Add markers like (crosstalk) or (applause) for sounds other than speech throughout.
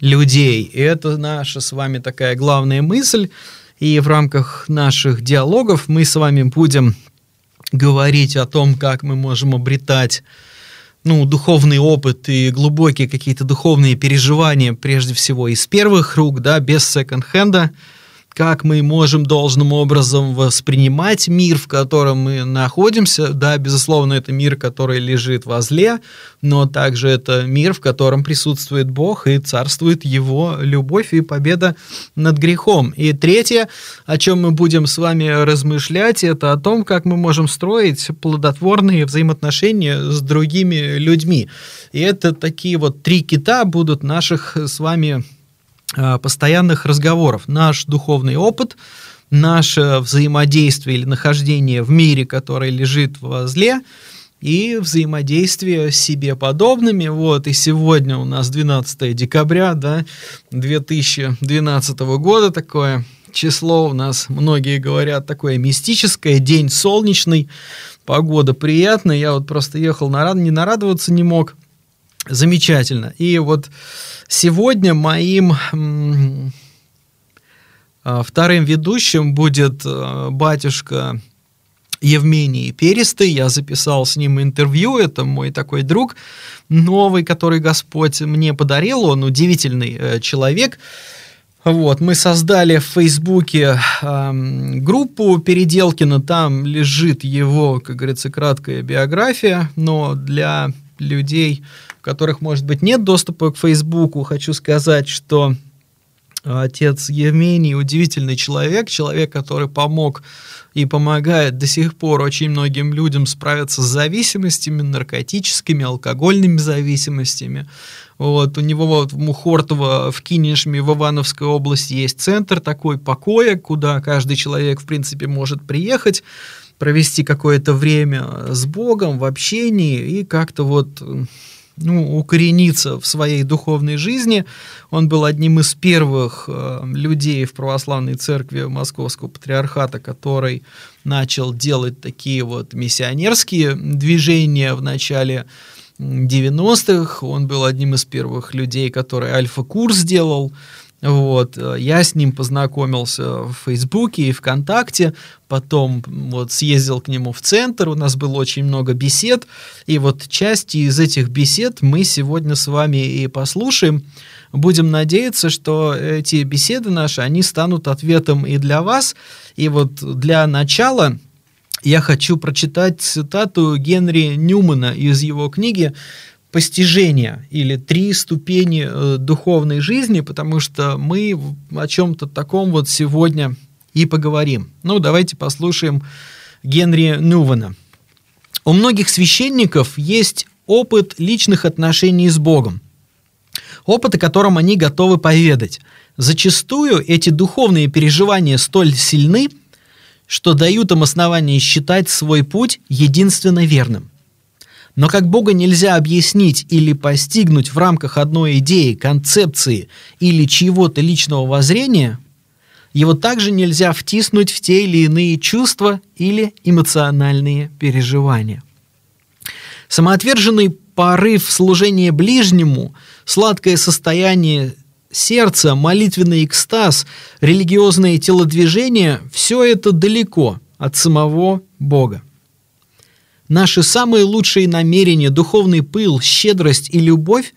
людей. И это наша с вами такая главная мысль. И в рамках наших диалогов мы с вами будем говорить о том, как мы можем обретать ну, духовный опыт и глубокие какие-то духовные переживания, прежде всего, из первых рук, да, без секонд-хенда, как мы можем должным образом воспринимать мир, в котором мы находимся. Да, безусловно, это мир, который лежит возле, но также это мир, в котором присутствует Бог и царствует Его любовь и победа над грехом. И третье, о чем мы будем с вами размышлять, это о том, как мы можем строить плодотворные взаимоотношения с другими людьми. И это такие вот три кита будут наших с вами постоянных разговоров. Наш духовный опыт, наше взаимодействие или нахождение в мире, который лежит возле, и взаимодействие с себе подобными. Вот, и сегодня у нас 12 декабря, да, 2012 года такое число у нас, многие говорят, такое мистическое, день солнечный, погода приятная, я вот просто ехал, на, не нарадоваться не мог, замечательно. И вот Сегодня моим а, вторым ведущим будет а, батюшка Евмений Перестый. Я записал с ним интервью. Это мой такой друг новый, который Господь мне подарил. Он удивительный э, человек. Вот, мы создали в Фейсбуке э, группу Переделкина, там лежит его, как говорится, краткая биография, но для людей, у которых, может быть, нет доступа к Фейсбуку, хочу сказать, что отец Евмений удивительный человек, человек, который помог и помогает до сих пор очень многим людям справиться с зависимостями, наркотическими, алкогольными зависимостями. Вот, у него вот в Мухортово, в Кинешме, в Ивановской области есть центр такой покоя, куда каждый человек, в принципе, может приехать, провести какое-то время с Богом в общении и как-то вот ну, укорениться в своей духовной жизни. Он был одним из первых э, людей в православной церкви Московского патриархата, который начал делать такие вот миссионерские движения в начале 90-х. Он был одним из первых людей, который альфа-курс сделал. Вот, э, я с ним познакомился в Фейсбуке и ВКонтакте, потом вот съездил к нему в центр, у нас было очень много бесед, и вот части из этих бесед мы сегодня с вами и послушаем. Будем надеяться, что эти беседы наши, они станут ответом и для вас. И вот для начала я хочу прочитать цитату Генри Ньюмана из его книги постижения или три ступени э, духовной жизни, потому что мы о чем-то таком вот сегодня и поговорим. Ну, давайте послушаем Генри Нювана. У многих священников есть опыт личных отношений с Богом, опыт, о котором они готовы поведать. Зачастую эти духовные переживания столь сильны, что дают им основание считать свой путь единственно верным. Но как Бога нельзя объяснить или постигнуть в рамках одной идеи, концепции или чьего-то личного воззрения, его также нельзя втиснуть в те или иные чувства или эмоциональные переживания. Самоотверженный порыв служения ближнему, сладкое состояние сердца, молитвенный экстаз, религиозные телодвижения – все это далеко от самого Бога. Наши самые лучшие намерения, духовный пыл, щедрость и любовь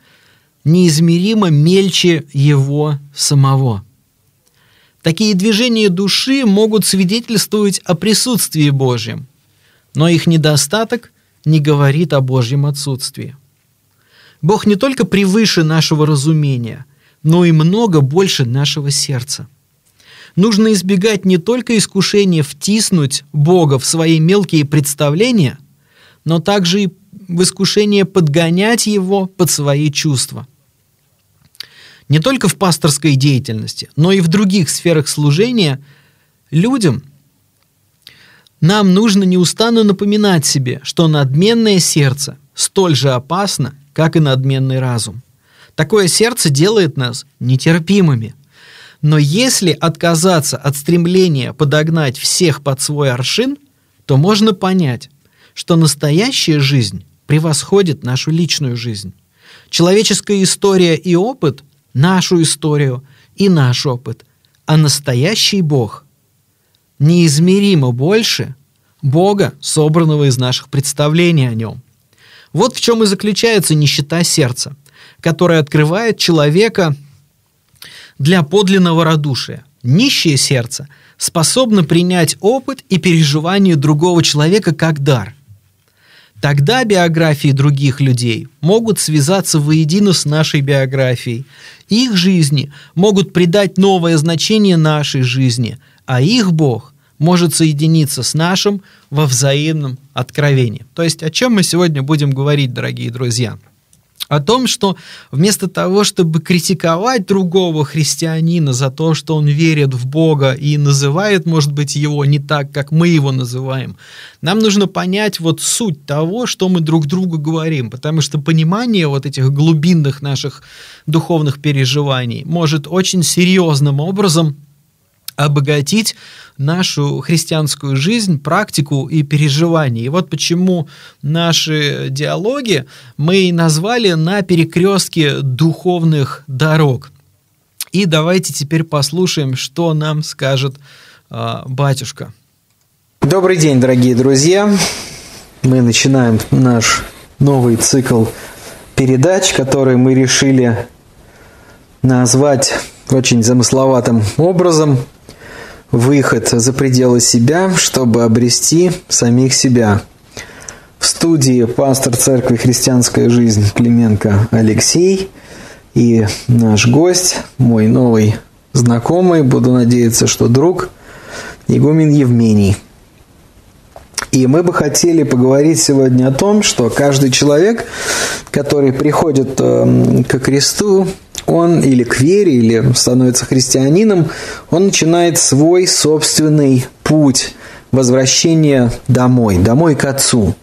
неизмеримо мельче его самого. Такие движения души могут свидетельствовать о присутствии Божьем, но их недостаток не говорит о Божьем отсутствии. Бог не только превыше нашего разумения, но и много больше нашего сердца. Нужно избегать не только искушения втиснуть Бога в свои мелкие представления, но также и в искушение подгонять его под свои чувства. Не только в пасторской деятельности, но и в других сферах служения людям нам нужно неустанно напоминать себе, что надменное сердце столь же опасно, как и надменный разум. Такое сердце делает нас нетерпимыми. Но если отказаться от стремления подогнать всех под свой аршин, то можно понять, что настоящая жизнь превосходит нашу личную жизнь. Человеческая история и опыт нашу историю и наш опыт. А настоящий Бог неизмеримо больше Бога, собранного из наших представлений о нем. Вот в чем и заключается нищета сердца, которая открывает человека для подлинного радушия. Нищее сердце способно принять опыт и переживание другого человека как дар. Тогда биографии других людей могут связаться воедино с нашей биографией. Их жизни могут придать новое значение нашей жизни, а их Бог может соединиться с нашим во взаимном откровении. То есть о чем мы сегодня будем говорить, дорогие друзья? О том, что вместо того, чтобы критиковать другого христианина за то, что он верит в Бога и называет, может быть, его не так, как мы его называем, нам нужно понять вот суть того, что мы друг другу говорим, потому что понимание вот этих глубинных наших духовных переживаний может очень серьезным образом обогатить нашу христианскую жизнь, практику и переживания. И вот почему наши диалоги мы и назвали на перекрестке духовных дорог. И давайте теперь послушаем, что нам скажет э, батюшка. Добрый день, дорогие друзья. Мы начинаем наш новый цикл передач, который мы решили назвать очень замысловатым образом выход за пределы себя, чтобы обрести самих себя. В студии пастор церкви «Христианская жизнь» Клименко Алексей и наш гость, мой новый знакомый, буду надеяться, что друг, игумен Евмений. И мы бы хотели поговорить сегодня о том, что каждый человек, который приходит эм, к кресту, он или к вере, или становится христианином, он начинает свой собственный путь возвращения домой, домой к Отцу.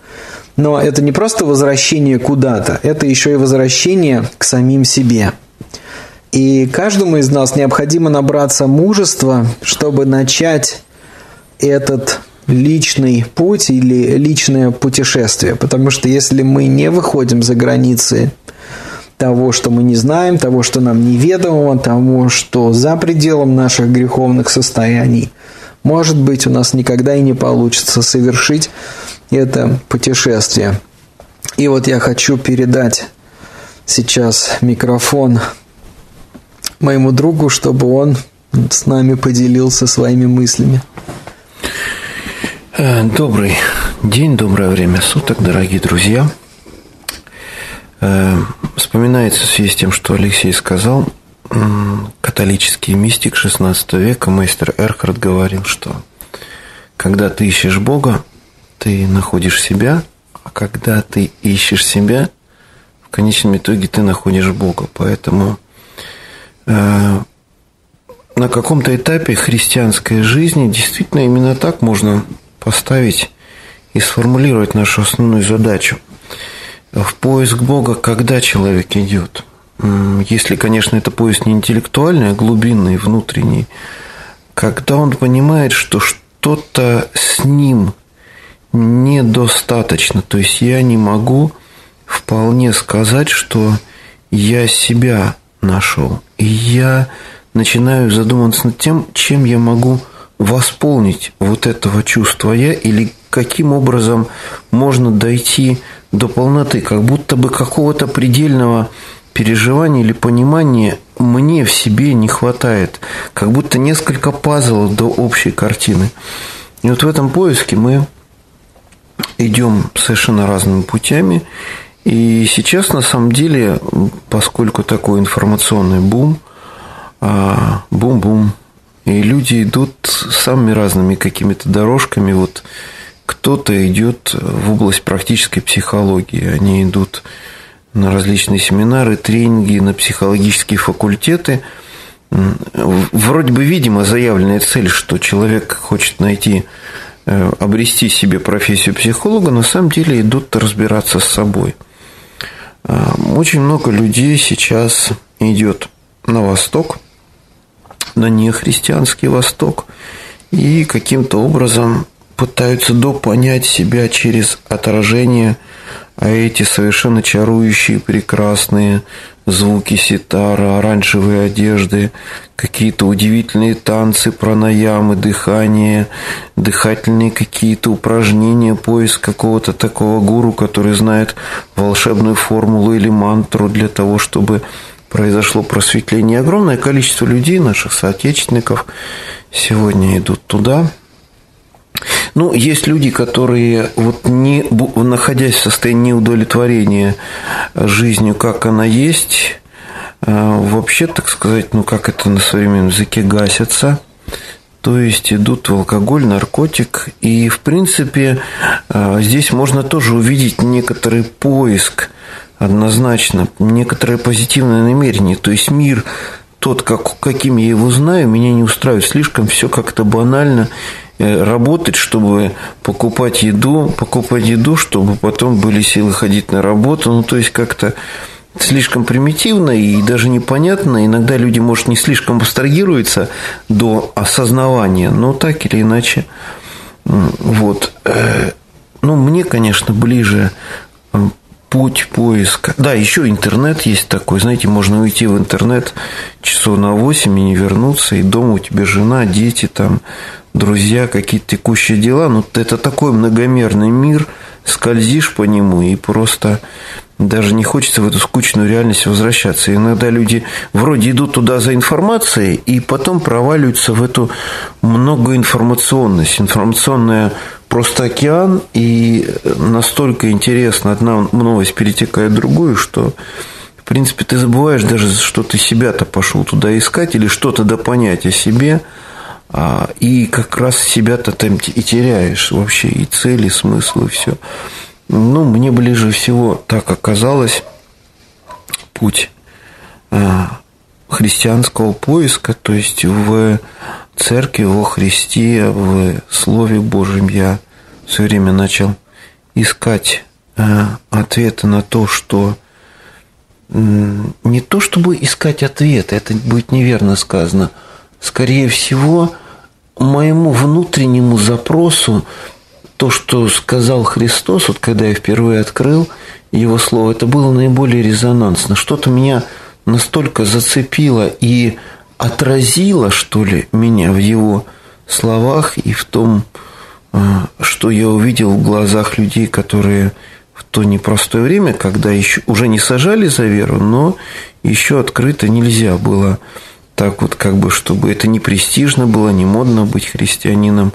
Но это не просто возвращение куда-то, это еще и возвращение к самим себе. И каждому из нас необходимо набраться мужества, чтобы начать этот личный путь или личное путешествие. Потому что если мы не выходим за границы того, что мы не знаем, того, что нам неведомо, того, что за пределом наших греховных состояний. Может быть, у нас никогда и не получится совершить это путешествие. И вот я хочу передать сейчас микрофон моему другу, чтобы он с нами поделился своими мыслями. Э, добрый день, доброе время суток, дорогие друзья. Э, вспоминается в связи с тем, что Алексей сказал, католический мистик XVI века, мастер Эрхард говорил, что когда ты ищешь Бога, ты находишь себя, а когда ты ищешь себя, в конечном итоге ты находишь Бога. Поэтому э, на каком-то этапе христианской жизни действительно именно так можно поставить и сформулировать нашу основную задачу – в поиск Бога, когда человек идет. Если, конечно, это поиск не интеллектуальный, а глубинный, внутренний, когда он понимает, что что-то с ним недостаточно, то есть я не могу вполне сказать, что я себя нашел, и я начинаю задумываться над тем, чем я могу восполнить вот этого чувства я или каким образом можно дойти до полноты, как будто бы какого-то предельного переживания или понимания мне в себе не хватает, как будто несколько пазлов до общей картины. И вот в этом поиске мы идем совершенно разными путями. И сейчас, на самом деле, поскольку такой информационный бум, а, бум-бум, и люди идут самыми разными какими-то дорожками. Вот кто-то идет в область практической психологии. Они идут на различные семинары, тренинги, на психологические факультеты. Вроде бы, видимо, заявленная цель, что человек хочет найти, э, обрести себе профессию психолога, на самом деле идут разбираться с собой. А, очень много людей сейчас идет на восток – на нехристианский Восток и каким-то образом пытаются допонять себя через отражение, а эти совершенно чарующие, прекрасные звуки ситара, оранжевые одежды, какие-то удивительные танцы, пранаямы, дыхание, дыхательные какие-то упражнения, поиск какого-то такого гуру, который знает волшебную формулу или мантру для того, чтобы произошло просветление. Огромное количество людей, наших соотечественников, сегодня идут туда. Ну, есть люди, которые, вот не, находясь в состоянии неудовлетворения жизнью, как она есть, э, вообще, так сказать, ну, как это на современном языке, гасятся – то есть идут в алкоголь, наркотик. И, в принципе, э, здесь можно тоже увидеть некоторый поиск однозначно, некоторое позитивное намерение. То есть мир тот, как, каким я его знаю, меня не устраивает. Слишком все как-то банально работать, чтобы покупать еду, покупать еду, чтобы потом были силы ходить на работу. Ну, то есть как-то слишком примитивно и даже непонятно. Иногда люди, может, не слишком абстрагируются до осознавания, но так или иначе. Вот. Э, ну, мне, конечно, ближе путь поиска. Да, еще интернет есть такой. Знаете, можно уйти в интернет часов на 8 и не вернуться, и дома у тебя жена, дети, там, друзья, какие-то текущие дела. Ну, это такой многомерный мир, скользишь по нему и просто даже не хочется в эту скучную реальность возвращаться. Иногда люди вроде идут туда за информацией и потом проваливаются в эту многоинформационность. Информационная просто океан, и настолько интересно, одна новость перетекает в другую, что, в принципе, ты забываешь даже, что ты себя-то пошел туда искать или что-то допонять о себе, а, и как раз себя-то там и теряешь вообще, и цели, и смысл, и все. Ну, мне ближе всего так оказалось путь а, христианского поиска, то есть в церкви, во Христе, в Слове Божьем я все время начал искать э, ответы на то, что не то чтобы искать ответы, это будет неверно сказано, скорее всего, моему внутреннему запросу то, что сказал Христос, вот когда я впервые открыл его слово, это было наиболее резонансно. Что-то меня настолько зацепило и отразило, что ли, меня в его словах и в том, а, что я увидел в глазах людей, которые в то непростое время, когда еще уже не сажали за веру, но еще открыто нельзя было так вот как бы, чтобы это не престижно было, не модно быть христианином,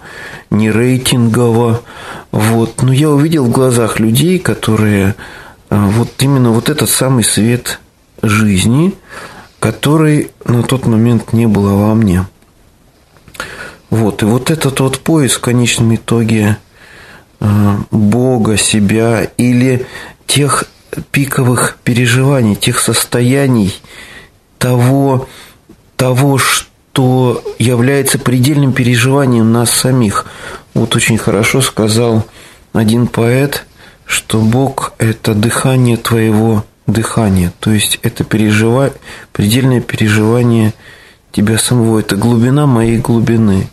не рейтингово. Вот. Но я увидел в глазах людей, которые а, вот именно вот этот самый свет жизни, который на тот момент не было во мне. Вот. И вот этот вот поиск в конечном итоге э, Бога, себя или тех пиковых переживаний, тех состояний, того, того, что является предельным переживанием нас самих. Вот очень хорошо сказал один поэт, что Бог – это дыхание твоего дыхания, то есть это пережива... предельное переживание тебя самого, это глубина моей глубины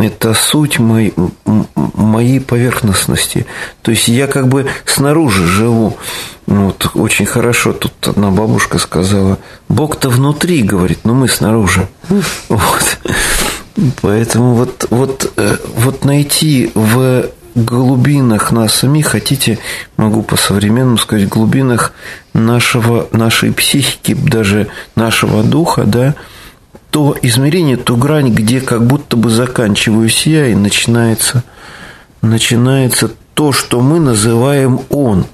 это суть моей, моей поверхностности. То есть я как бы снаружи живу. Ну, вот очень хорошо тут одна бабушка сказала, Бог-то внутри, говорит, но мы снаружи. Вот. Поэтому вот, вот, э, вот найти в глубинах нас самих, хотите, могу по-современному сказать, глубинах нашего, нашей психики, даже нашего духа, да, то измерение, ту грань, где как будто бы заканчиваюсь я, и начинается, начинается то, что мы называем «он».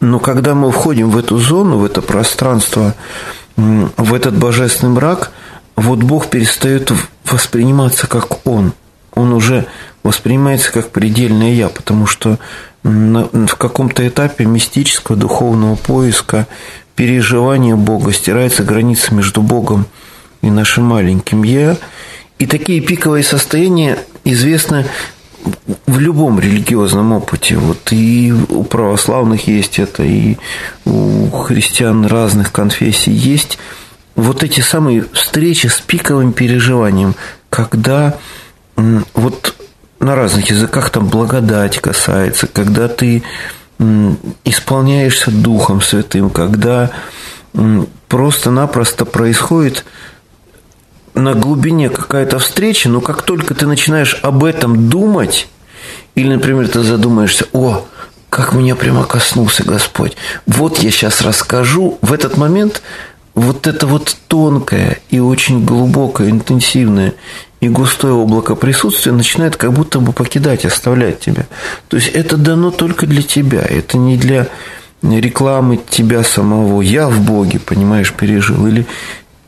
Но когда мы входим в эту зону, в это пространство, в этот божественный мрак, вот Бог перестает восприниматься как Он. Он уже воспринимается как предельное «я», потому что в каком-то этапе мистического духовного поиска, переживания Бога стирается граница между Богом и и нашим маленьким «я». И такие пиковые состояния известны в любом религиозном опыте. Вот и у православных есть это, и у христиан разных конфессий есть вот эти самые встречи с пиковым переживанием, когда вот на разных языках там благодать касается, когда ты исполняешься Духом Святым, когда просто-напросто происходит на глубине какая-то встреча, но как только ты начинаешь об этом думать, или, например, ты задумаешься, о, как меня прямо коснулся Господь, вот я сейчас расскажу, в этот момент вот это вот тонкое и очень глубокое, интенсивное и густое облако присутствия начинает как будто бы покидать, оставлять тебя. То есть это дано только для тебя, это не для рекламы тебя самого. Я в Боге, понимаешь, пережил. Или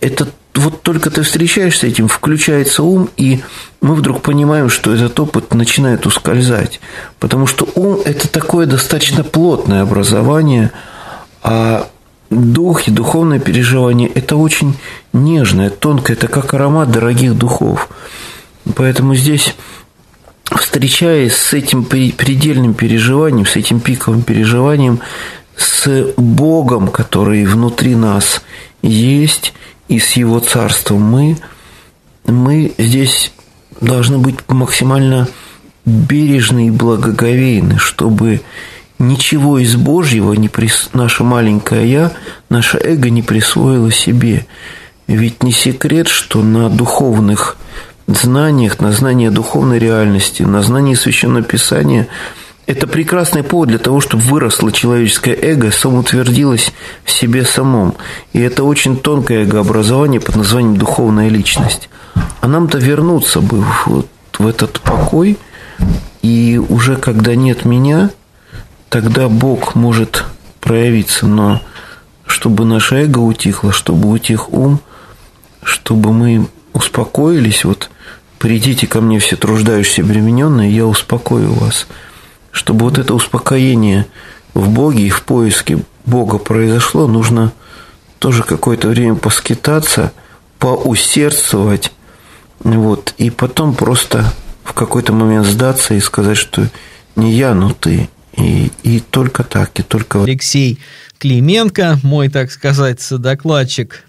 это вот только ты встречаешься этим, включается ум, и мы вдруг понимаем, что этот опыт начинает ускользать. Потому что ум – это такое достаточно плотное образование, а дух и духовное переживание – это очень нежное, тонкое, это как аромат дорогих духов. Поэтому здесь, встречаясь с этим предельным переживанием, с этим пиковым переживанием, с Богом, который внутри нас есть, и с Его Царством, мы, мы здесь должны быть максимально бережны и благоговейны, чтобы ничего из Божьего не прис... наше маленькое «я», наше эго не присвоило себе. Ведь не секрет, что на духовных знаниях, на знании духовной реальности, на знании Священного Писания – это прекрасный повод для того, чтобы выросло человеческое эго, самоутвердилось в себе самом. И это очень тонкое эгообразование под названием духовная личность. А нам-то вернуться бы вот в этот покой, и уже когда нет меня, тогда Бог может проявиться. Но чтобы наше эго утихло, чтобы утих ум, чтобы мы успокоились, вот придите ко мне все труждающиеся обремененные, я успокою вас – чтобы вот это успокоение в Боге и в поиске Бога произошло, нужно тоже какое-то время поскитаться, поусердствовать, вот, и потом просто в какой-то момент сдаться и сказать, что не я, но ты. И, и только так, и только... Алексей Клименко, мой, так сказать, докладчик,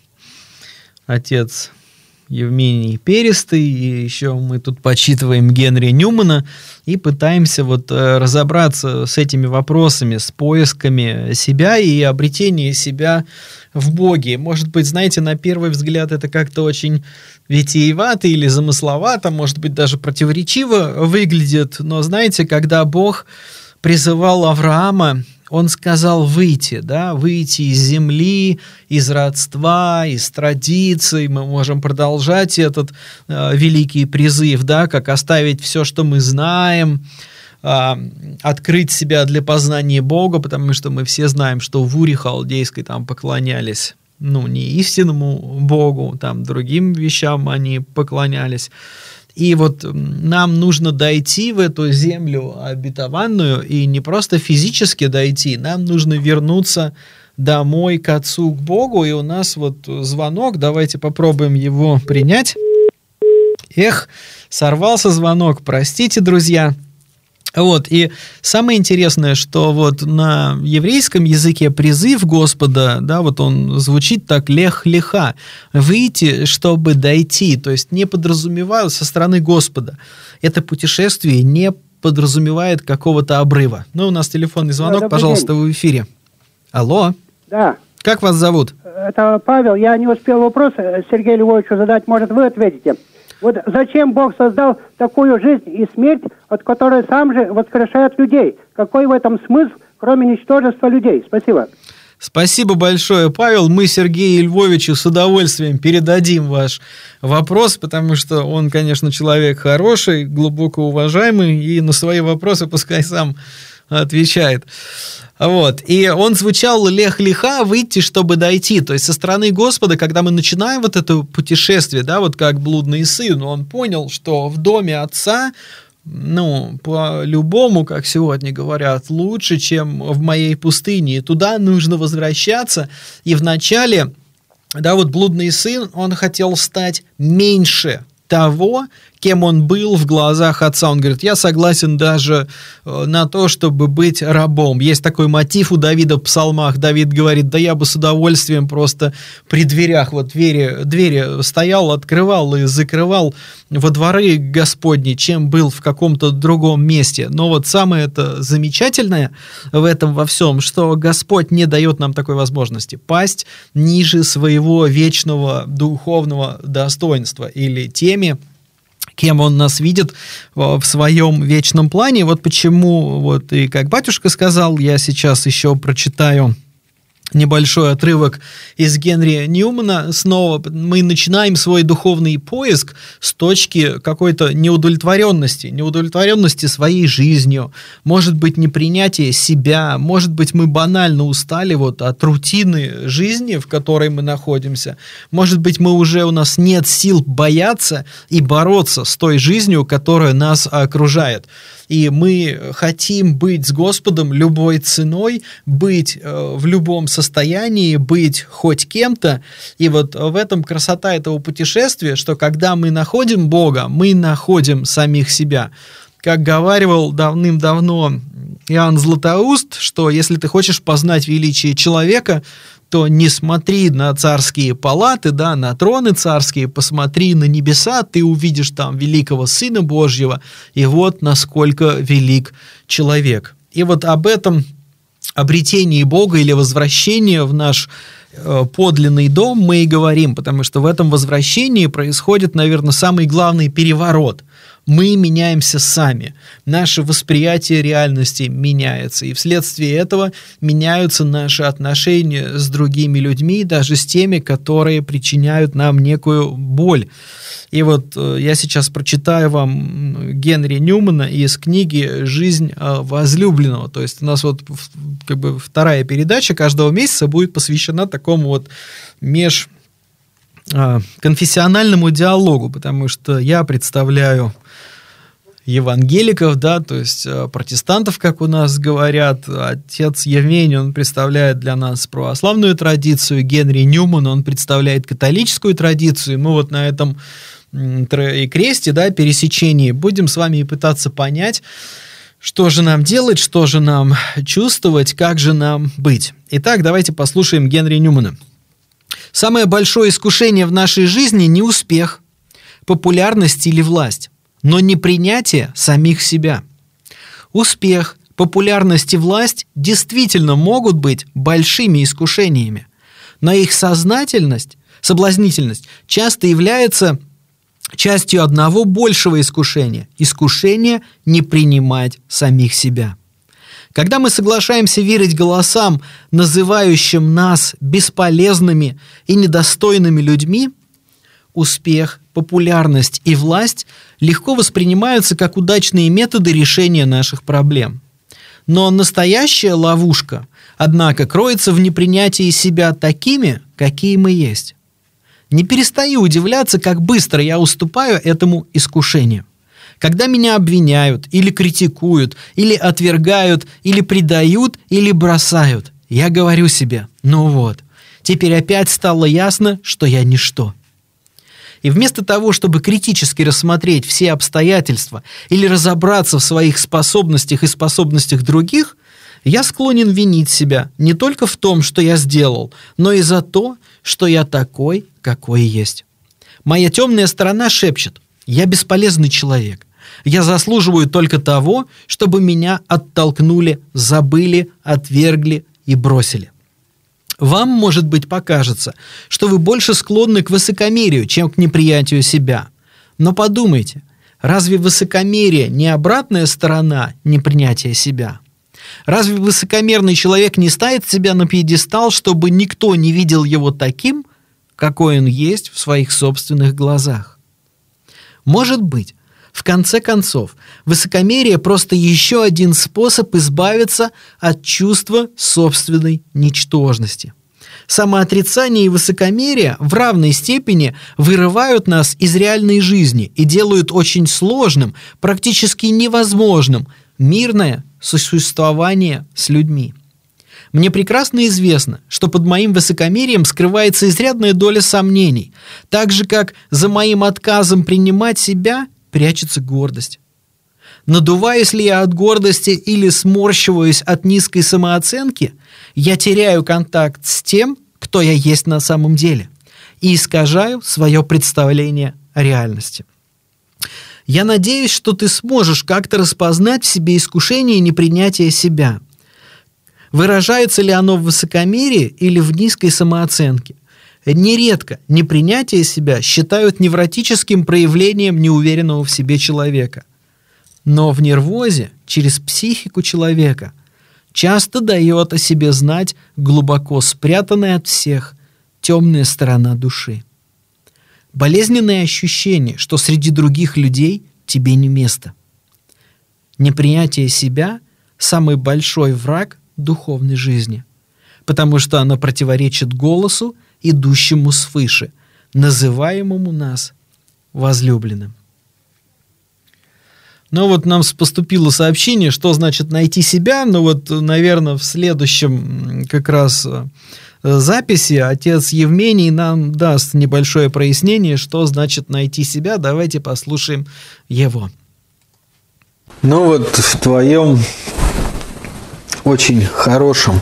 отец Евмений Перестый, и еще мы тут почитываем Генри Ньюмана и пытаемся вот э, разобраться с этими вопросами, с поисками себя и обретением себя в Боге. Может быть, знаете, на первый взгляд это как-то очень витиевато или замысловато, может быть, даже противоречиво выглядит, но знаете, когда Бог призывал Авраама он сказал выйти, да, выйти из земли, из родства, из традиций. Мы можем продолжать этот э, великий призыв, да, как оставить все, что мы знаем, э, открыть себя для познания Бога, потому что мы все знаем, что в Уре Халдейской там поклонялись ну, не истинному Богу, там другим вещам они поклонялись. И вот нам нужно дойти в эту землю обетованную, и не просто физически дойти, нам нужно вернуться домой к Отцу, к Богу, и у нас вот звонок, давайте попробуем его принять. Эх, сорвался звонок, простите, друзья. Вот, и самое интересное, что вот на еврейском языке призыв Господа, да, вот он звучит так лех-леха, выйти, чтобы дойти, то есть не подразумевают со стороны Господа. Это путешествие не подразумевает какого-то обрыва. Ну, у нас телефонный звонок, да, пожалуйста, день. в эфире. Алло. Да. Как вас зовут? Это Павел. Я не успел вопрос Сергею Львовичу задать. Может, вы ответите? Вот зачем Бог создал такую жизнь и смерть, от которой сам же воскрешает людей? Какой в этом смысл, кроме ничтожества людей? Спасибо. Спасибо большое, Павел. Мы Сергею Львовичу с удовольствием передадим ваш вопрос, потому что он, конечно, человек хороший, глубоко уважаемый, и на свои вопросы пускай сам отвечает. Вот. И он звучал лех-лиха выйти, чтобы дойти. То есть со стороны Господа, когда мы начинаем вот это путешествие, да, вот как блудный сын, он понял, что в доме отца ну, по-любому, как сегодня говорят, лучше, чем в моей пустыне. И туда нужно возвращаться. И вначале, да, вот блудный сын, он хотел стать меньше того, кем он был в глазах отца. Он говорит, я согласен даже э, на то, чтобы быть рабом. Есть такой мотив у Давида в псалмах. Давид говорит, да я бы с удовольствием просто при дверях, вот двери, двери стоял, открывал и закрывал во дворы Господни, чем был в каком-то другом месте. Но вот самое это замечательное в этом во всем, что Господь не дает нам такой возможности пасть ниже своего вечного духовного достоинства или теми, кем он нас видит в своем вечном плане. Вот почему, вот и как батюшка сказал, я сейчас еще прочитаю небольшой отрывок из Генри Ньюмана. Снова мы начинаем свой духовный поиск с точки какой-то неудовлетворенности, неудовлетворенности своей жизнью, может быть, непринятие себя, может быть, мы банально устали вот от рутины жизни, в которой мы находимся, может быть, мы уже, у нас нет сил бояться и бороться с той жизнью, которая нас окружает. И мы хотим быть с Господом любой ценой, быть э, в любом состоянии, быть хоть кем-то. И вот в этом красота этого путешествия, что когда мы находим Бога, мы находим самих себя. Как говаривал давным-давно Иоанн Златоуст, что если ты хочешь познать величие человека, то не смотри на царские палаты, да, на троны царские, посмотри на небеса, ты увидишь там великого Сына Божьего, и вот насколько велик человек. И вот об этом обретении Бога или возвращении в наш э, подлинный дом мы и говорим, потому что в этом возвращении происходит, наверное, самый главный переворот – мы меняемся сами. Наше восприятие реальности меняется. И вследствие этого меняются наши отношения с другими людьми, даже с теми, которые причиняют нам некую боль. И вот э, я сейчас прочитаю вам Генри Ньюмана из книги «Жизнь э, возлюбленного». То есть у нас вот как бы вторая передача каждого месяца будет посвящена такому вот меж а, конфессиональному диалогу, потому что я представляю евангеликов, да, то есть э, протестантов, как у нас говорят. Отец Евмений, он представляет для нас православную традицию, Генри Ньюман, он представляет католическую традицию. Мы вот на этом и кресте, да, пересечении будем с вами пытаться понять, что же нам делать, что же нам чувствовать, как же нам быть. Итак, давайте послушаем Генри Ньюмана. Самое большое искушение в нашей жизни не успех, популярность или власть но не принятие самих себя. Успех, популярность и власть действительно могут быть большими искушениями, но их сознательность, соблазнительность часто является частью одного большего искушения – искушения не принимать самих себя. Когда мы соглашаемся верить голосам, называющим нас бесполезными и недостойными людьми, успех, популярность и власть легко воспринимаются как удачные методы решения наших проблем. Но настоящая ловушка, однако, кроется в непринятии себя такими, какие мы есть. Не перестаю удивляться, как быстро я уступаю этому искушению. Когда меня обвиняют, или критикуют, или отвергают, или предают, или бросают, я говорю себе, ну вот, теперь опять стало ясно, что я ничто. И вместо того, чтобы критически рассмотреть все обстоятельства или разобраться в своих способностях и способностях других, я склонен винить себя не только в том, что я сделал, но и за то, что я такой, какой есть. Моя темная сторона шепчет, я бесполезный человек. Я заслуживаю только того, чтобы меня оттолкнули, забыли, отвергли и бросили. Вам, может быть, покажется, что вы больше склонны к высокомерию, чем к неприятию себя. Но подумайте, разве высокомерие не обратная сторона непринятия себя? Разве высокомерный человек не ставит себя на пьедестал, чтобы никто не видел его таким, какой он есть в своих собственных глазах? Может быть, в конце концов, высокомерие просто еще один способ избавиться от чувства собственной ничтожности. Самоотрицание и высокомерие в равной степени вырывают нас из реальной жизни и делают очень сложным, практически невозможным мирное существование с людьми. Мне прекрасно известно, что под моим высокомерием скрывается изрядная доля сомнений, так же как за моим отказом принимать себя прячется гордость. Надуваюсь ли я от гордости или сморщиваюсь от низкой самооценки, я теряю контакт с тем, кто я есть на самом деле, и искажаю свое представление о реальности. Я надеюсь, что ты сможешь как-то распознать в себе искушение и непринятие себя. Выражается ли оно в высокомерии или в низкой самооценке? Нередко непринятие себя считают невротическим проявлением неуверенного в себе человека. Но в нервозе, через психику человека, часто дает о себе знать глубоко спрятанная от всех темная сторона души. Болезненное ощущение, что среди других людей тебе не место. Непринятие себя – самый большой враг духовной жизни, потому что оно противоречит голосу идущему свыше, называемому нас возлюбленным. Ну вот нам поступило сообщение, что значит найти себя. Ну вот, наверное, в следующем как раз э, записи отец Евмений нам даст небольшое прояснение, что значит найти себя. Давайте послушаем его. Ну вот в твоем очень хорошем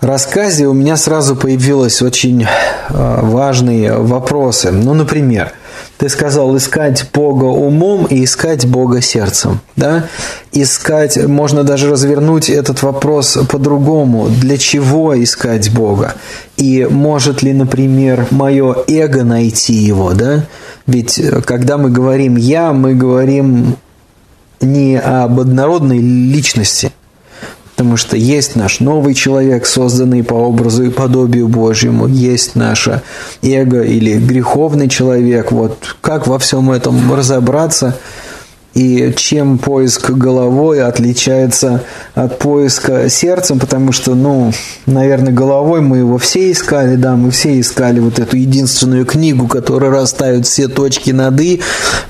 рассказе у меня сразу появились очень э, важные вопросы. Ну, например, ты сказал искать Бога умом и искать Бога сердцем. Да? Искать, можно даже развернуть этот вопрос по-другому. Для чего искать Бога? И может ли, например, мое эго найти его? Да? Ведь э, когда мы говорим «я», мы говорим не об однородной личности – Потому что есть наш новый человек, созданный по образу и подобию Божьему, есть наше эго или греховный человек. Вот как во всем этом разобраться – и чем поиск головой отличается от поиска сердцем, потому что, ну, наверное, головой мы его все искали, да, мы все искали вот эту единственную книгу, которая расставит все точки над «и»,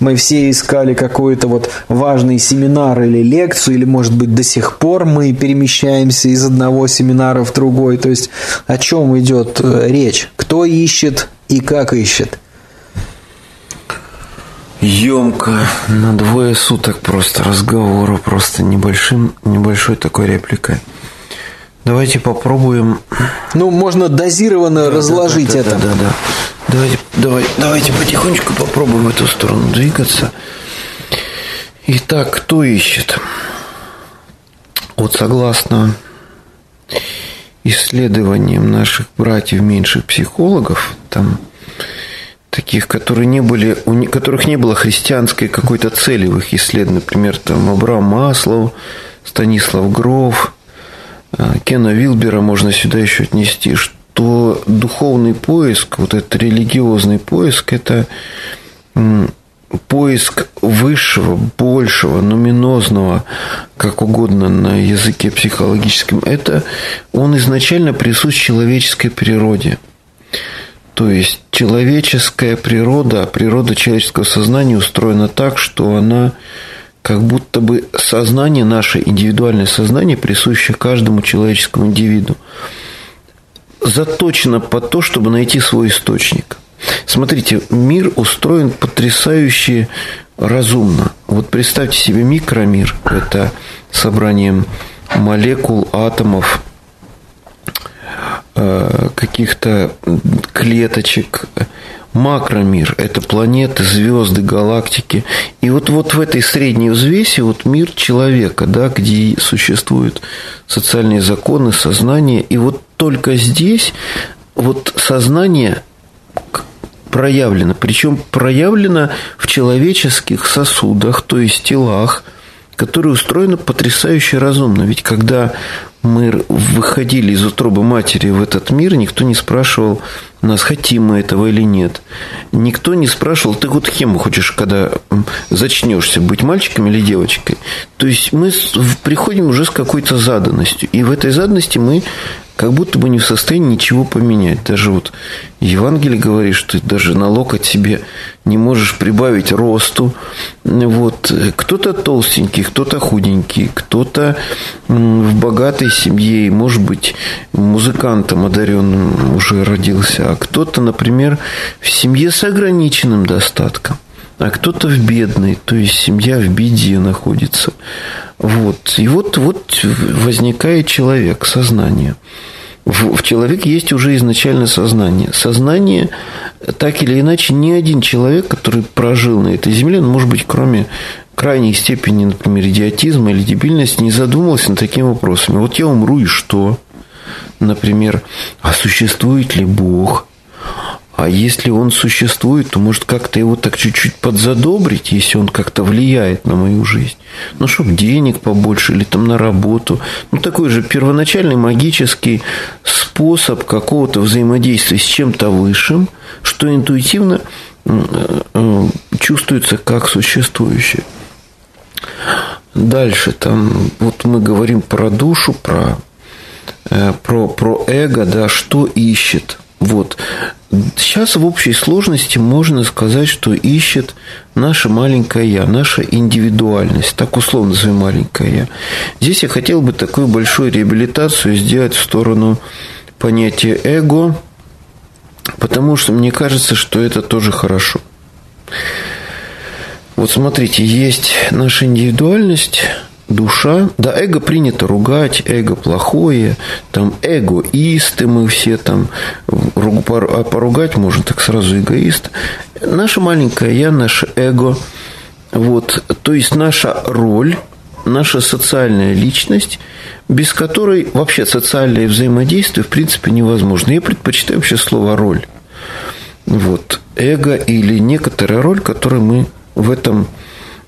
мы все искали какой-то вот важный семинар или лекцию, или, может быть, до сих пор мы перемещаемся из одного семинара в другой, то есть о чем идет э, речь, кто ищет и как ищет – Емко, на двое суток просто разговора, просто небольшим, небольшой такой репликой. Давайте попробуем. Ну, можно дозированно да, разложить да, да, это. Да, да, да. Давайте, давай, давайте потихонечку попробуем в эту сторону двигаться. Итак, кто ищет? Вот согласно исследованиям наших братьев меньших психологов, там таких, которые не были, у которых не было христианской какой-то цели в их исследовании. Например, там Абрам Маслов, Станислав Гров, э, Кена Вилбера можно сюда еще отнести, что духовный поиск, вот этот религиозный поиск, это поиск высшего, большего, нуминозного, как угодно на языке психологическом, это он изначально присущ человеческой природе – то есть человеческая природа, природа человеческого сознания устроена так, что она как будто бы сознание, наше индивидуальное сознание, присущее каждому человеческому индивиду, заточено под то, чтобы найти свой источник. Смотрите, мир устроен потрясающе разумно. Вот представьте себе микромир. Это собранием молекул, атомов, каких-то клеточек, макромир – это планеты, звезды, галактики. И вот, вот в этой средней взвеси вот мир человека, да, где существуют социальные законы, сознание. И вот только здесь вот сознание проявлено. Причем проявлено в человеческих сосудах, то есть телах, которые устроены потрясающе разумно. Ведь когда мы выходили из утробы матери в этот мир, никто не спрашивал нас, хотим мы этого или нет. Никто не спрашивал, ты вот кем хочешь, когда зачнешься, быть мальчиком или девочкой. То есть мы приходим уже с какой-то заданностью. И в этой заданности мы как будто бы не в состоянии ничего поменять. Даже вот Евангелие говорит, что ты даже на локоть себе не можешь прибавить росту. Вот. Кто-то толстенький, кто-то худенький, кто-то в богатой семье, может быть, музыкантом одаренным уже родился, а кто-то, например, в семье с ограниченным достатком а кто-то в бедной, то есть семья в беде находится. Вот. И вот, вот возникает человек, сознание. В, в человеке есть уже изначально сознание. Сознание, так или иначе, ни один человек, который прожил на этой земле, ну, может быть, кроме крайней степени, например, идиотизма или дебильности, не задумывался над такими вопросами. Вот я умру и что? Например, а существует ли Бог? А если он существует, то может как-то его так чуть-чуть подзадобрить, если он как-то влияет на мою жизнь. Ну, чтобы денег побольше или там на работу. Ну, такой же первоначальный магический способ какого-то взаимодействия с чем-то высшим, что интуитивно э, чувствуется как существующее. Дальше там, вот мы говорим про душу, про, э, про, про эго, да, что ищет. Вот. Сейчас в общей сложности можно сказать, что ищет наше маленькое я, наша индивидуальность, так условно назовем маленькое я. Здесь я хотел бы такую большую реабилитацию сделать в сторону понятия эго, потому что мне кажется, что это тоже хорошо. Вот смотрите, есть наша индивидуальность, душа. Да, эго принято ругать, эго плохое, там эгоисты мы все там, а поругать можно так сразу эгоист. Наша маленькая я, наше эго, вот, то есть наша роль, наша социальная личность, без которой вообще социальное взаимодействие в принципе невозможно. Я предпочитаю вообще слово роль. Вот, эго или некоторая роль, которую мы в этом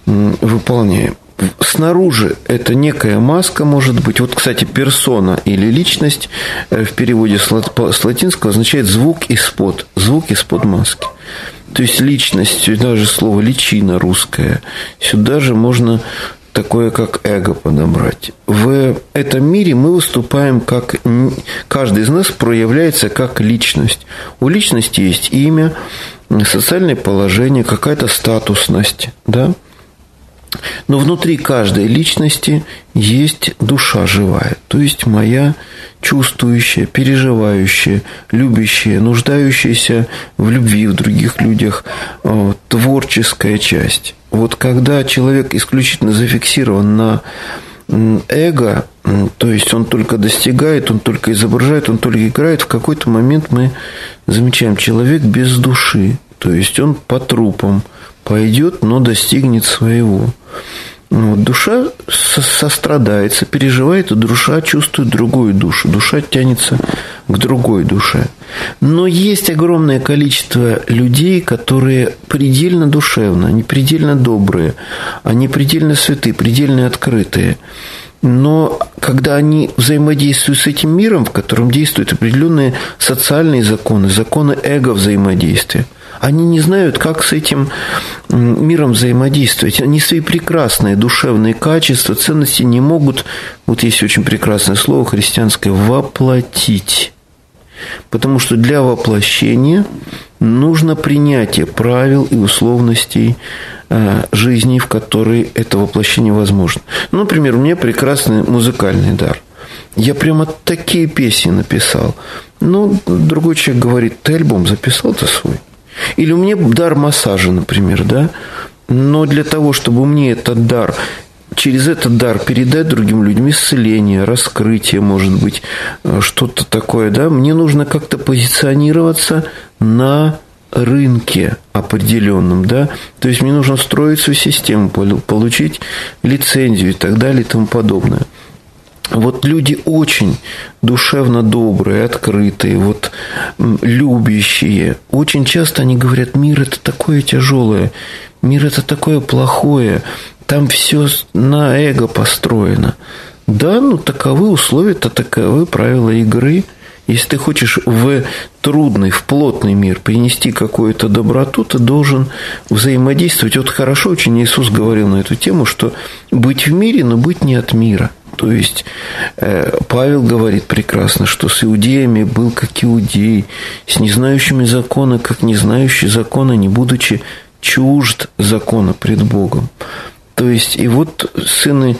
выполняем снаружи это некая маска может быть. Вот, кстати, персона или личность э, в переводе с латинского означает звук из-под, звук из-под маски. То есть личность, даже слово личина русская, сюда же можно такое, как эго подобрать. В этом мире мы выступаем как... Каждый из нас проявляется как личность. У личности есть имя, социальное положение, какая-то статусность, да? Но внутри каждой личности есть душа живая, то есть моя чувствующая, переживающая, любящая, нуждающаяся в любви в других людях э, творческая часть. Вот когда человек исключительно зафиксирован на эго, то есть он только достигает, он только изображает, он только играет, в какой-то момент мы замечаем человек без души, то есть он по трупам пойдет, но достигнет своего. Вот, душа сострадается, переживает, и душа чувствует другую душу. Душа тянется к другой душе. Но есть огромное количество людей, которые предельно душевно, они предельно добрые, они предельно святые, предельно открытые. Но когда они взаимодействуют с этим миром, в котором действуют определенные социальные законы, законы эго взаимодействия – они не знают, как с этим миром взаимодействовать. Они свои прекрасные душевные качества, ценности не могут, вот есть очень прекрасное слово христианское, воплотить. Потому что для воплощения нужно принятие правил и условностей э, жизни, в которой это воплощение возможно. Ну, например, у меня прекрасный музыкальный дар. Я прямо такие песни написал. Ну, другой человек говорит, ты альбом записал-то свой? Или у меня дар массажа, например, да? Но для того, чтобы мне этот дар через этот дар передать другим людям исцеление, раскрытие, может быть, э, что-то такое, да, мне нужно как-то позиционироваться на рынке определенном, да, то есть мне нужно строить свою систему, получить лицензию и так далее и тому подобное. Вот люди очень душевно добрые, открытые, вот любящие. Очень часто они говорят, мир это такое тяжелое, мир это такое плохое, там все на эго построено. Да, ну таковы условия, то таковы правила игры. Если ты хочешь в трудный, в плотный мир принести какую-то доброту, ты должен взаимодействовать. Вот хорошо очень Иисус говорил на эту тему, что быть в мире, но быть не от мира – то есть э, Павел говорит прекрасно, что с иудеями был как иудей, с незнающими закона, как не знающий закона, не будучи чужд закона пред Богом. То есть, и вот сыны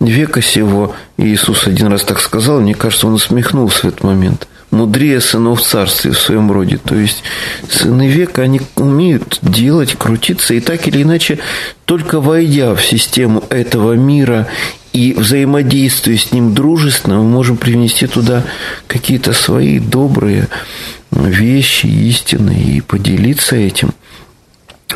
века сего, Иисус один раз так сказал, мне кажется, он усмехнулся в этот момент – мудрее сынов царствия в своем роде. То есть сыны века, они умеют делать, крутиться, и так или иначе, только войдя в систему этого мира и взаимодействуя с ним дружественно, мы можем привнести туда какие-то свои добрые вещи, истины и поделиться этим –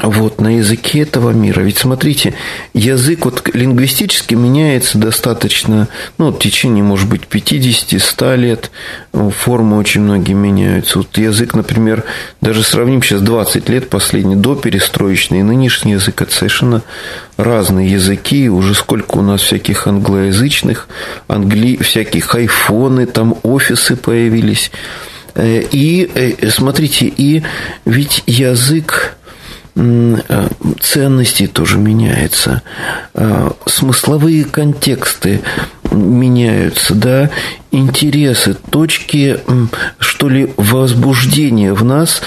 вот, на языке этого мира. Ведь смотрите, язык вот лингвистически меняется достаточно, ну, в течение, может быть, 50-100 лет, формы очень многие меняются. Вот язык, например, даже сравним сейчас 20 лет последний, до перестроечный и нынешний язык, это совершенно разные языки, уже сколько у нас всяких англоязычных, англи... всяких айфоны, там офисы появились. Э, и, э, смотрите, и ведь язык Э, ценности тоже меняются, э, смысловые контексты меняются, да, интересы, точки, что ли, возбуждения в нас,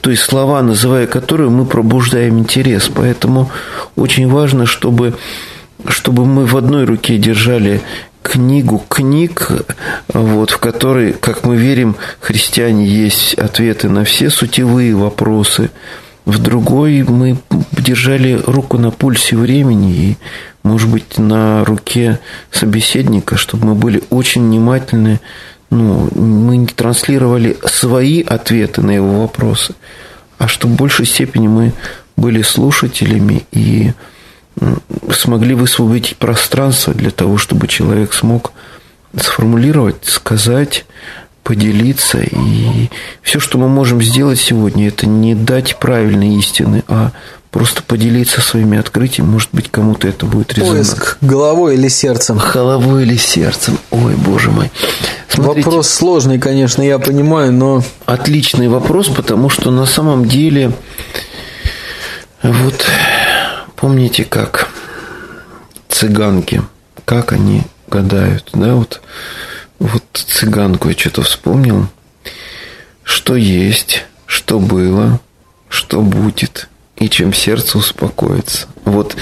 то есть слова, называя которые, мы пробуждаем интерес. Поэтому очень важно, чтобы, чтобы мы в одной руке держали книгу книг, вот, в которой, как мы верим, христиане есть ответы на все сутевые вопросы – в другой мы держали руку на пульсе времени и, может быть, на руке собеседника, чтобы мы были очень внимательны. Ну, мы не транслировали свои ответы на его вопросы, а чтобы в большей степени мы были слушателями и смогли высвободить пространство для того, чтобы человек смог сформулировать, сказать, поделиться. И все, что мы можем сделать сегодня, это не дать правильной истины, а просто поделиться своими открытиями. Может быть, кому-то это будет резонно. Поиск головой или сердцем? Головой или сердцем. Ой, боже мой. Смотрите, вопрос сложный, конечно, я понимаю, но... Отличный вопрос, потому что на самом деле... Вот помните, как цыганки, как они гадают, да, вот вот цыганку я что-то вспомнил. Что есть, что было, что будет, и чем сердце успокоится. Вот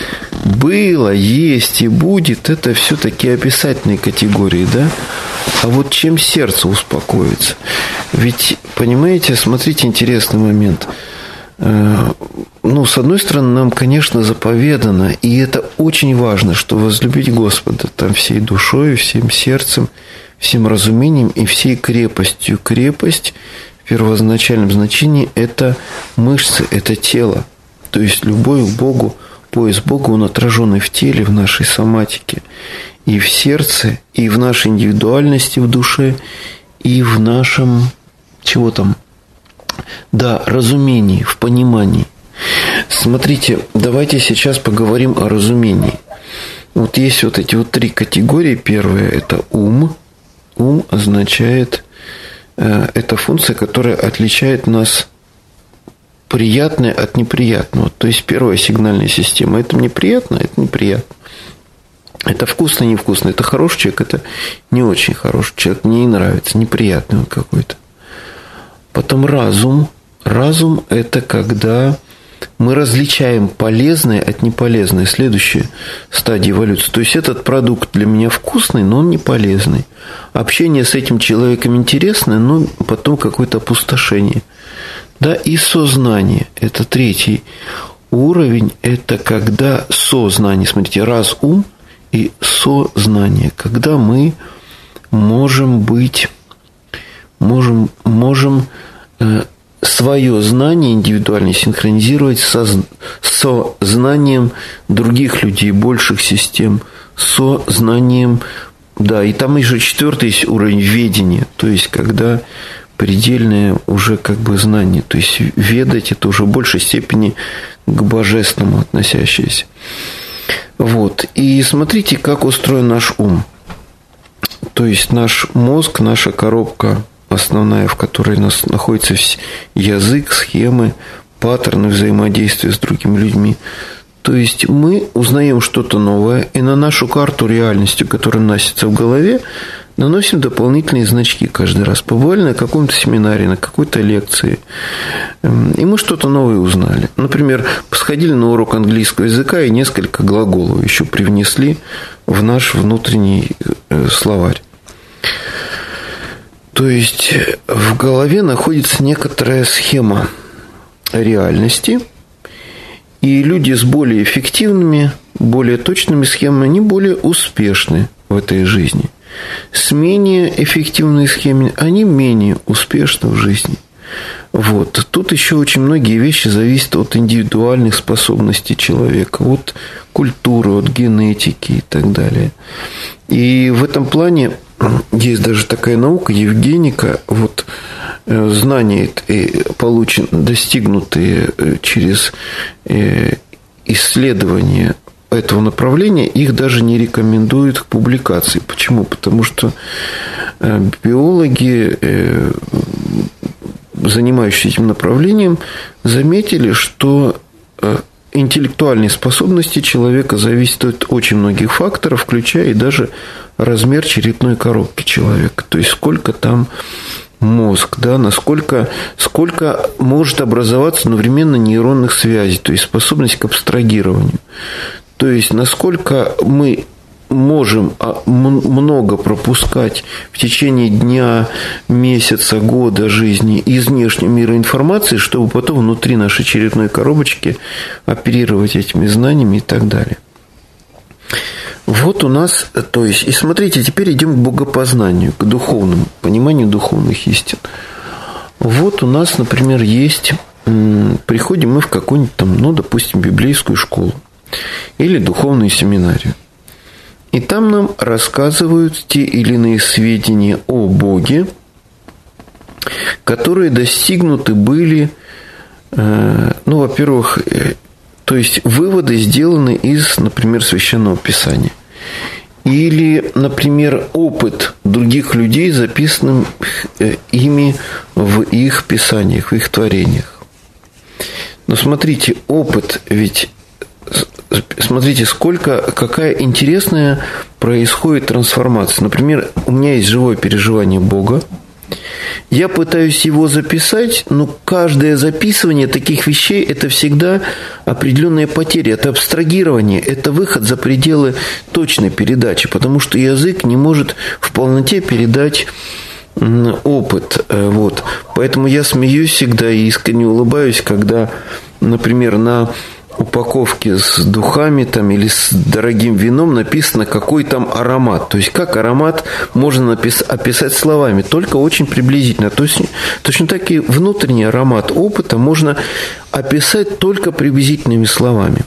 было, есть и будет, это все-таки описательные категории, да? А вот чем сердце успокоится? Ведь, понимаете, смотрите, интересный момент. Э, ну, с одной стороны, нам, конечно, заповедано, и это очень важно, что возлюбить Господа там всей душой, всем сердцем, всем разумением и всей крепостью. Крепость в первоначальном значении – это мышцы, это тело. То есть любой к Богу, пояс Бога, он отраженный в теле, в нашей соматике, и в сердце, и в нашей индивидуальности в душе, и в нашем, чего там, да, разумении, в понимании. Смотрите, давайте сейчас поговорим о разумении. Вот есть вот эти вот три категории. Первая – это ум, Ум означает, э, это функция, которая отличает нас приятное от неприятного. То есть первая сигнальная система. Это мне приятно, это неприятно. Это вкусно, невкусно. Это хороший человек, это не очень хороший человек. Мне не нравится, неприятный он какой-то. Потом разум. Разум – это когда мы различаем полезное от неполезное. Следующая стадия эволюции. То есть этот продукт для меня вкусный, но он не полезный. Общение с этим человеком интересное, но потом какое-то опустошение. Да, и сознание – это третий уровень. Это когда сознание, смотрите, раз ум и сознание, когда мы можем быть, можем, можем э, свое знание индивидуально синхронизировать со, со знанием других людей, больших систем, со знанием, да, и там еще четвертый есть уровень ведения, то есть когда предельное уже как бы знание, то есть ведать это уже в большей степени к божественному относящееся. Вот. И смотрите, как устроен наш ум. То есть наш мозг, наша коробка основная, в которой нас находится язык, схемы, паттерны взаимодействия с другими людьми. То есть мы узнаем что-то новое, и на нашу карту реальности, которая носится в голове, наносим дополнительные значки каждый раз. Побывали на каком-то семинаре, на какой-то лекции, эм, и мы что-то новое узнали. Например, сходили на урок английского языка и несколько глаголов еще привнесли в наш внутренний э, словарь. То есть в голове находится некоторая схема реальности, и люди с более эффективными, более точными схемами, они более успешны в этой жизни. С менее эффективными схемами они менее успешны в жизни. Вот. Тут еще очень многие вещи зависят от индивидуальных способностей человека, от культуры, от генетики и так далее. И в этом плане есть даже такая наука, Евгеника, вот э, знания получен, достигнутые э, через э, исследование этого направления, их даже не рекомендуют к публикации. Почему? Потому что биологи, занимающиеся этим направлением, заметили, что интеллектуальные способности человека зависят от очень многих факторов, включая и даже размер черепной коробки человека. То есть сколько там мозг, да, насколько, сколько может образоваться одновременно нейронных связей, то есть способность к абстрагированию. То есть насколько мы можем а, много пропускать в течение дня, месяца, года жизни из внешнего мира информации, чтобы потом внутри нашей черепной коробочки оперировать этими знаниями и так далее. Вот у нас, то есть, и смотрите, теперь идем к богопознанию, к духовному, пониманию духовных истин. Вот у нас, например, есть, приходим мы в какую-нибудь там, ну, допустим, библейскую школу или духовную семинарию. И там нам рассказывают те или иные сведения о Боге, которые достигнуты были, э, ну, во-первых, э, то есть выводы сделаны из, например, священного писания. Или, например, опыт других людей, записанным э, ими в их писаниях, в их творениях. Но смотрите, опыт ведь смотрите, сколько, какая интересная происходит трансформация. Например, у меня есть живое переживание Бога, я пытаюсь его записать, но каждое записывание таких вещей – это всегда определенная потеря, это абстрагирование, это выход за пределы точной передачи, потому что язык не может в полноте передать опыт. Э, вот. Поэтому я смеюсь всегда и искренне улыбаюсь, когда, например, на упаковке с духами там, или с дорогим вином написано, какой там аромат. То есть, как аромат можно напис- описать словами, только очень приблизительно. То есть, точно так и внутренний аромат опыта можно описать только приблизительными словами.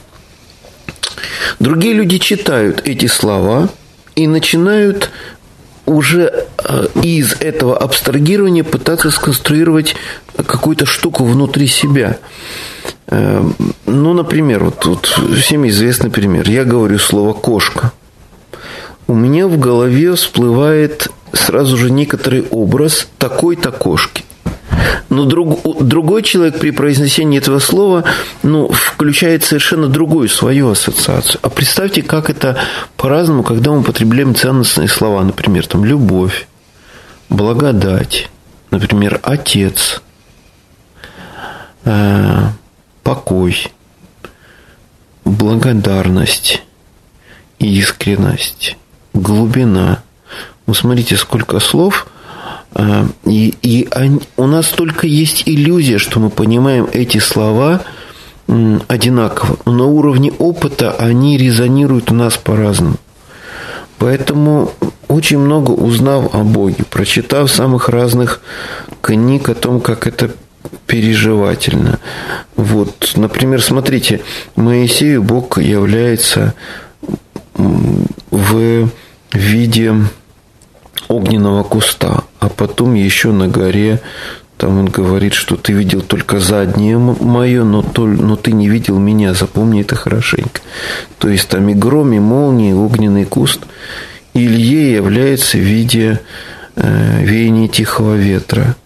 Другие люди читают эти слова и начинают уже э, из этого абстрагирования пытаться сконструировать какую-то штуку внутри себя. Эм, ну, например, вот, вот всем известный пример. Я говорю слово «кошка». У меня в голове всплывает сразу же некоторый образ такой-то кошки. Но друг, другой человек при произнесении этого слова ну, включает совершенно другую свою ассоциацию. А представьте, как это по-разному, когда мы употребляем ценностные слова. Например, там любовь, благодать, например, отец, э, покой, благодарность, искренность, глубина. Вы смотрите, сколько слов, а, и, и они, у нас только есть иллюзия, что мы понимаем эти слова одинаково. Но на уровне опыта они резонируют у нас по-разному. Поэтому очень много узнав о Боге, прочитав самых разных книг о том, как это переживательно. Вот, например, смотрите, Моисею Бог является в виде огненного куста, а потом еще на горе там он говорит, что ты видел только заднее мое, но, то, но ты не видел меня. Запомни это хорошенько. То есть там и гром, и молния, и огненный куст. Илье является в виде э, веяния тихого ветра.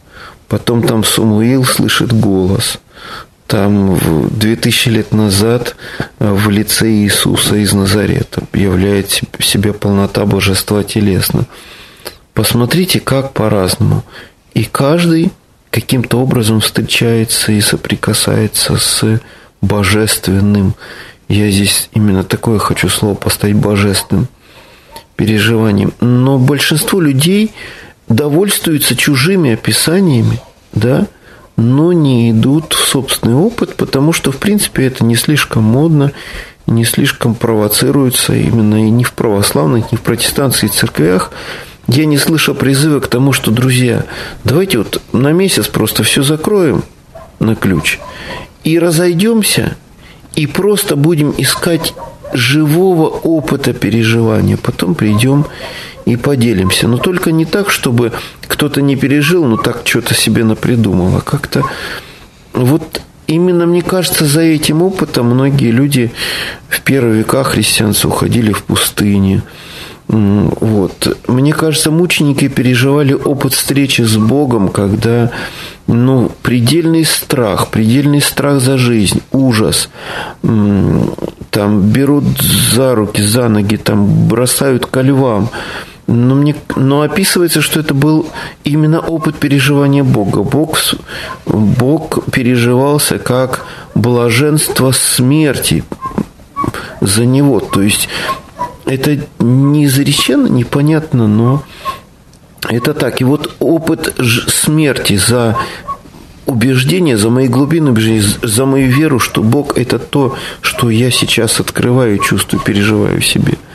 Потом там Самуил слышит голос. Там 2000 лет назад э, в лице Иисуса из Назарета являет себя полнота божества телесно. Посмотрите, как по-разному. И каждый каким-то образом встречается и соприкасается с божественным. Я здесь именно такое хочу слово поставить божественным переживанием. Но большинство людей довольствуются чужими описаниями, да, но не идут в собственный опыт, потому что, в принципе, это не слишком модно, не слишком провоцируется именно и не в православных, не в протестантских церквях. Я не слышал призыва к тому, что, друзья, давайте вот на месяц просто все закроем на ключ и разойдемся, и просто будем искать живого опыта переживания. Потом придем и поделимся. Но только не так, чтобы кто-то не пережил, но так что-то себе напридумал. А как-то вот именно, мне кажется, за этим опытом многие люди в первые века христианцы уходили в пустыне. Вот. Мне кажется, мученики переживали опыт встречи с Богом, когда ну, предельный страх, предельный страх за жизнь, ужас. Там берут за руки, за ноги, там бросают ко львам. Но, мне, но описывается, что это был именно опыт переживания Бога. Бог, Бог переживался как блаженство смерти за него. То есть это не изреченно, непонятно, но это так. И вот опыт смерти за убеждение, за мои глубины убеждения, за мою веру, что Бог – это то, что я сейчас открываю, чувствую, переживаю в себе –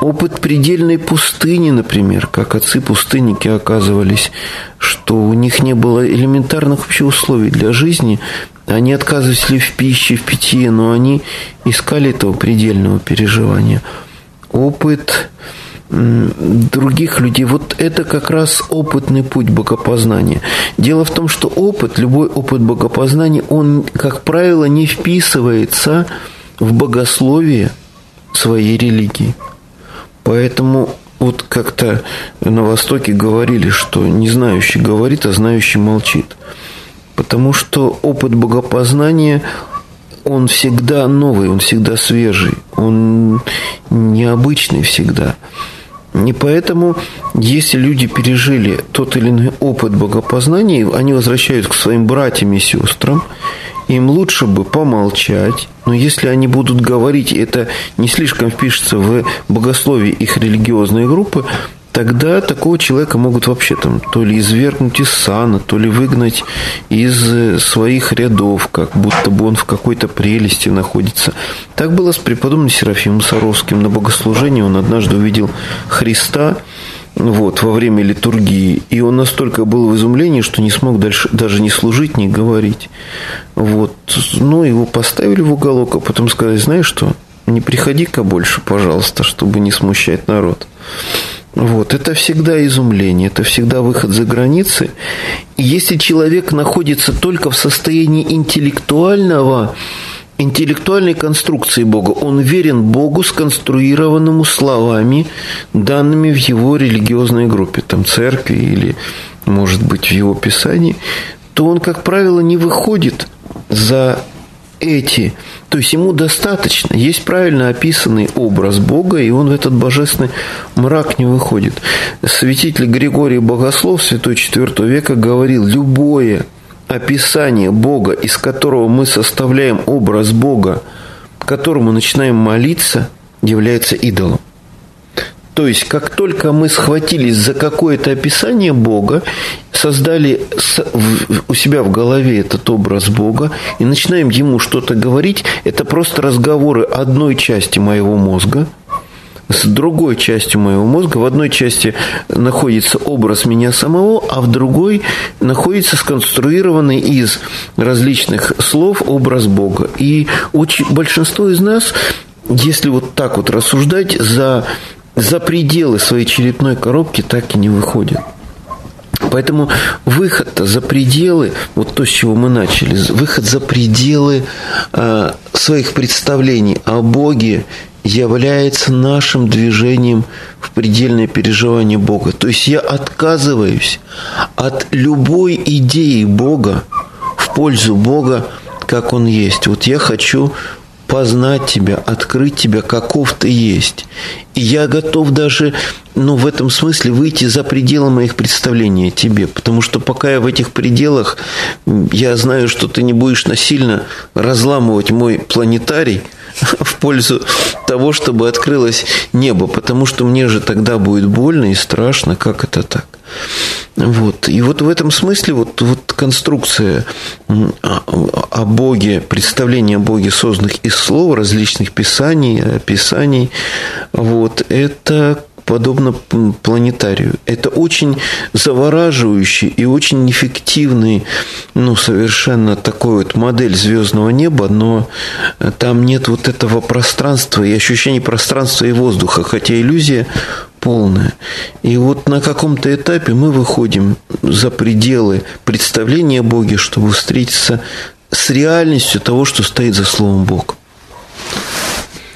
Опыт предельной пустыни, например, как отцы-пустынники оказывались, что у них не было элементарных вообще условий для жизни, они отказывались в пище, в питье, но они искали этого предельного переживания. Опыт других людей. Вот это как раз опытный путь богопознания. Дело в том, что опыт, любой опыт богопознания, он, как правило, не вписывается в богословие своей религии. Поэтому вот как-то на Востоке говорили, что не знающий говорит, а знающий молчит. Потому что опыт богопознания, он всегда новый, он всегда свежий, он необычный всегда. И поэтому, если люди пережили тот или иной опыт богопознания, они возвращаются к своим братьям и сестрам, им лучше бы помолчать, но если они будут говорить, это не слишком впишется в богословие их религиозной группы, тогда такого человека могут вообще там то ли извергнуть из сана, то ли выгнать из своих рядов, как будто бы он в какой-то прелести находится. Так было с преподобным Серафимом Саровским. На богослужении он однажды увидел Христа, вот, во время литургии. И он настолько был в изумлении, что не смог дальше даже не служить, не говорить. Вот. Ну, его поставили в уголок, а потом сказали, знаешь что, не приходи-ка больше, пожалуйста, чтобы не смущать народ. Вот, это всегда изумление, это всегда выход за границы. И если человек находится только в состоянии интеллектуального интеллектуальной конструкции Бога. Он верен Богу, сконструированному словами, данными в его религиозной группе, там церкви или, может быть, в его писании, то он, как правило, не выходит за эти. То есть ему достаточно. Есть правильно описанный образ Бога, и он в этот божественный мрак не выходит. Святитель Григорий Богослов, святой IV века, говорил, любое описание Бога, из которого мы составляем образ Бога, которому начинаем молиться, является идолом. То есть, как только мы схватились за какое-то описание Бога, создали у себя в голове этот образ Бога и начинаем ему что-то говорить, это просто разговоры одной части моего мозга – с другой частью моего мозга. В одной части находится образ меня самого, а в другой находится сконструированный из различных слов образ Бога. И очень, большинство из нас, если вот так вот рассуждать, за, за пределы своей черепной коробки так и не выходят. Поэтому выход-то за пределы, вот то, с чего мы начали, выход за пределы э, своих представлений о Боге является нашим движением в предельное переживание Бога. То есть я отказываюсь от любой идеи Бога в пользу Бога, как Он есть. Вот я хочу познать Тебя, открыть Тебя, каков Ты есть. И я готов даже, ну, в этом смысле выйти за пределы моих представлений о Тебе. Потому что пока я в этих пределах, я знаю, что Ты не будешь насильно разламывать мой планетарий – (laughs) в пользу того, чтобы открылось небо, потому что мне же тогда будет больно и страшно, как это так. Вот. И вот в этом смысле вот, вот конструкция о Боге, представление о Боге, созданных из слов, различных писаний, описаний, вот, это подобно планетарию. Это очень завораживающий и очень эффективный, ну, совершенно такой вот модель звездного неба, но там нет вот этого пространства и ощущения пространства и воздуха, хотя иллюзия полная. И вот на каком-то этапе мы выходим за пределы представления о Боге, чтобы встретиться с реальностью того, что стоит за словом Бог.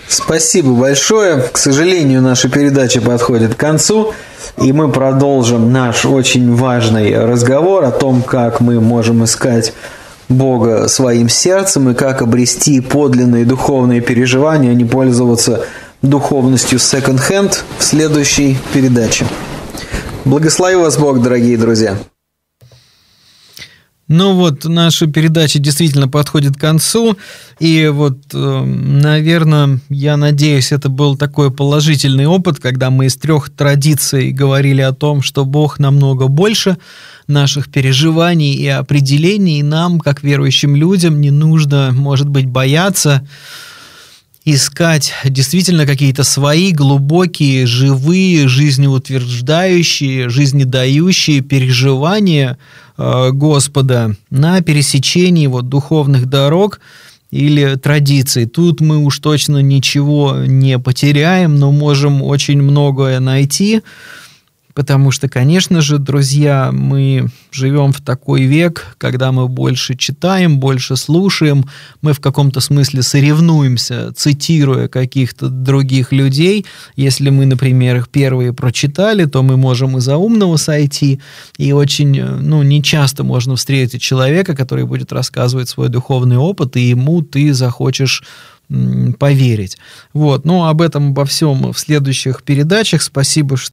Спасибо большое. К сожалению, наша передача подходит к концу. И мы продолжим наш очень важный разговор о том, как мы можем искать Бога своим сердцем и как обрести подлинные духовные переживания, а не пользоваться духовностью секонд-хенд в следующей передаче. Благослови вас Бог, дорогие друзья. Ну вот, наша передача действительно подходит к концу. И вот, эм, наверное, я надеюсь, это был такой положительный опыт, когда мы из трех традиций говорили о том, что Бог намного больше наших переживаний и определений. И нам, как верующим людям, не нужно, может быть, бояться искать действительно какие-то свои глубокие, живые, жизнеутверждающие, жизнедающие переживания э, Господа на пересечении вот духовных дорог или традиций. Тут мы уж точно ничего не потеряем, но можем очень многое найти. Потому что, конечно же, друзья, мы живем в такой век, когда мы больше читаем, больше слушаем, мы в каком-то смысле соревнуемся, цитируя каких-то других людей. Если мы, например, их первые прочитали, то мы можем и за умного сойти, и очень, ну, нечасто можно встретить человека, который будет рассказывать свой духовный опыт, и ему ты захочешь поверить. Вот. Ну, об этом, обо всем в следующих передачах. Спасибо, что